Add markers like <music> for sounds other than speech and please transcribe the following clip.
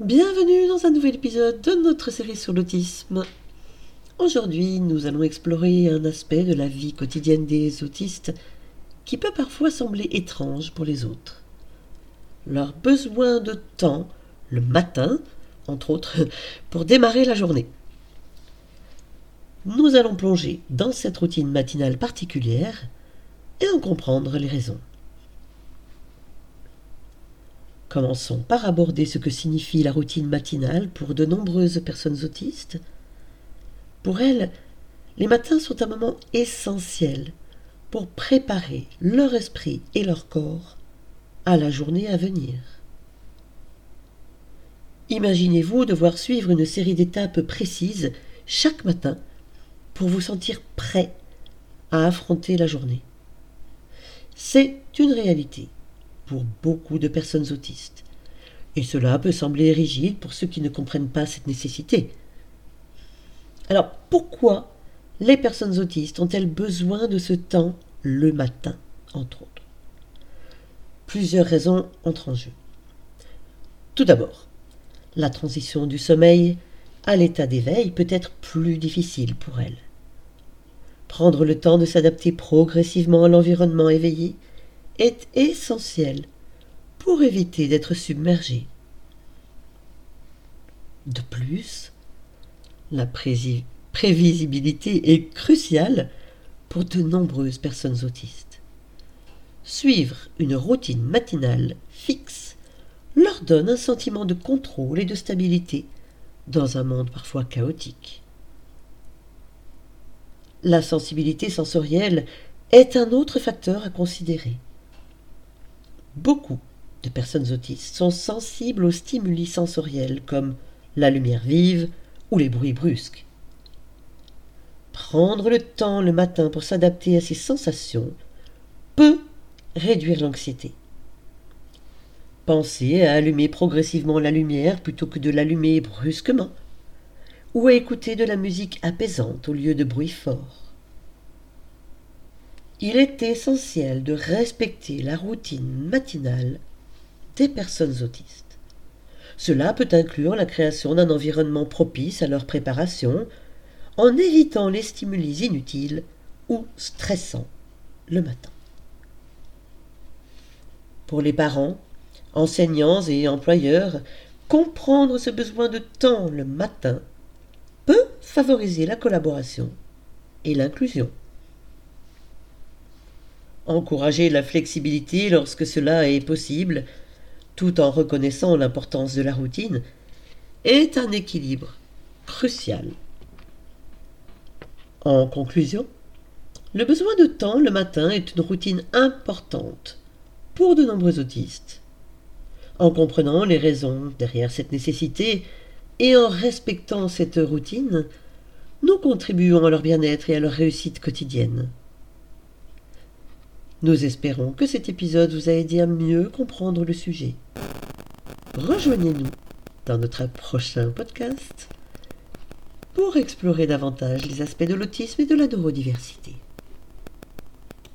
Bienvenue dans un nouvel épisode de notre série sur l'autisme. Aujourd'hui, nous allons explorer un aspect de la vie quotidienne des autistes qui peut parfois sembler étrange pour les autres. Leur besoin de temps le matin, entre autres, <laughs> pour démarrer la journée. Nous allons plonger dans cette routine matinale particulière et en comprendre les raisons. Commençons par aborder ce que signifie la routine matinale pour de nombreuses personnes autistes. Pour elles, les matins sont un moment essentiel pour préparer leur esprit et leur corps à la journée à venir. Imaginez-vous devoir suivre une série d'étapes précises chaque matin pour vous sentir prêt à affronter la journée. C'est une réalité pour beaucoup de personnes autistes. Et cela peut sembler rigide pour ceux qui ne comprennent pas cette nécessité. Alors pourquoi les personnes autistes ont-elles besoin de ce temps le matin, entre autres? Plusieurs raisons entrent en jeu. Tout d'abord, la transition du sommeil à l'état d'éveil peut être plus difficile pour elles. Prendre le temps de s'adapter progressivement à l'environnement éveillé est essentiel pour éviter d'être submergé. De plus, la prévisibilité est cruciale pour de nombreuses personnes autistes. Suivre une routine matinale fixe leur donne un sentiment de contrôle et de stabilité dans un monde parfois chaotique. La sensibilité sensorielle est un autre facteur à considérer. Beaucoup de personnes autistes sont sensibles aux stimuli sensoriels comme la lumière vive ou les bruits brusques. Prendre le temps le matin pour s'adapter à ces sensations peut réduire l'anxiété. Pensez à allumer progressivement la lumière plutôt que de l'allumer brusquement, ou à écouter de la musique apaisante au lieu de bruit fort. Il est essentiel de respecter la routine matinale des personnes autistes. Cela peut inclure la création d'un environnement propice à leur préparation, en évitant les stimuli inutiles ou stressants le matin. Pour les parents, enseignants et employeurs, comprendre ce besoin de temps le matin peut favoriser la collaboration et l'inclusion. Encourager la flexibilité lorsque cela est possible, tout en reconnaissant l'importance de la routine, est un équilibre crucial. En conclusion, le besoin de temps le matin est une routine importante pour de nombreux autistes. En comprenant les raisons derrière cette nécessité et en respectant cette routine, nous contribuons à leur bien-être et à leur réussite quotidienne. Nous espérons que cet épisode vous a aidé à mieux comprendre le sujet. Rejoignez-nous dans notre prochain podcast pour explorer davantage les aspects de l'autisme et de la neurodiversité.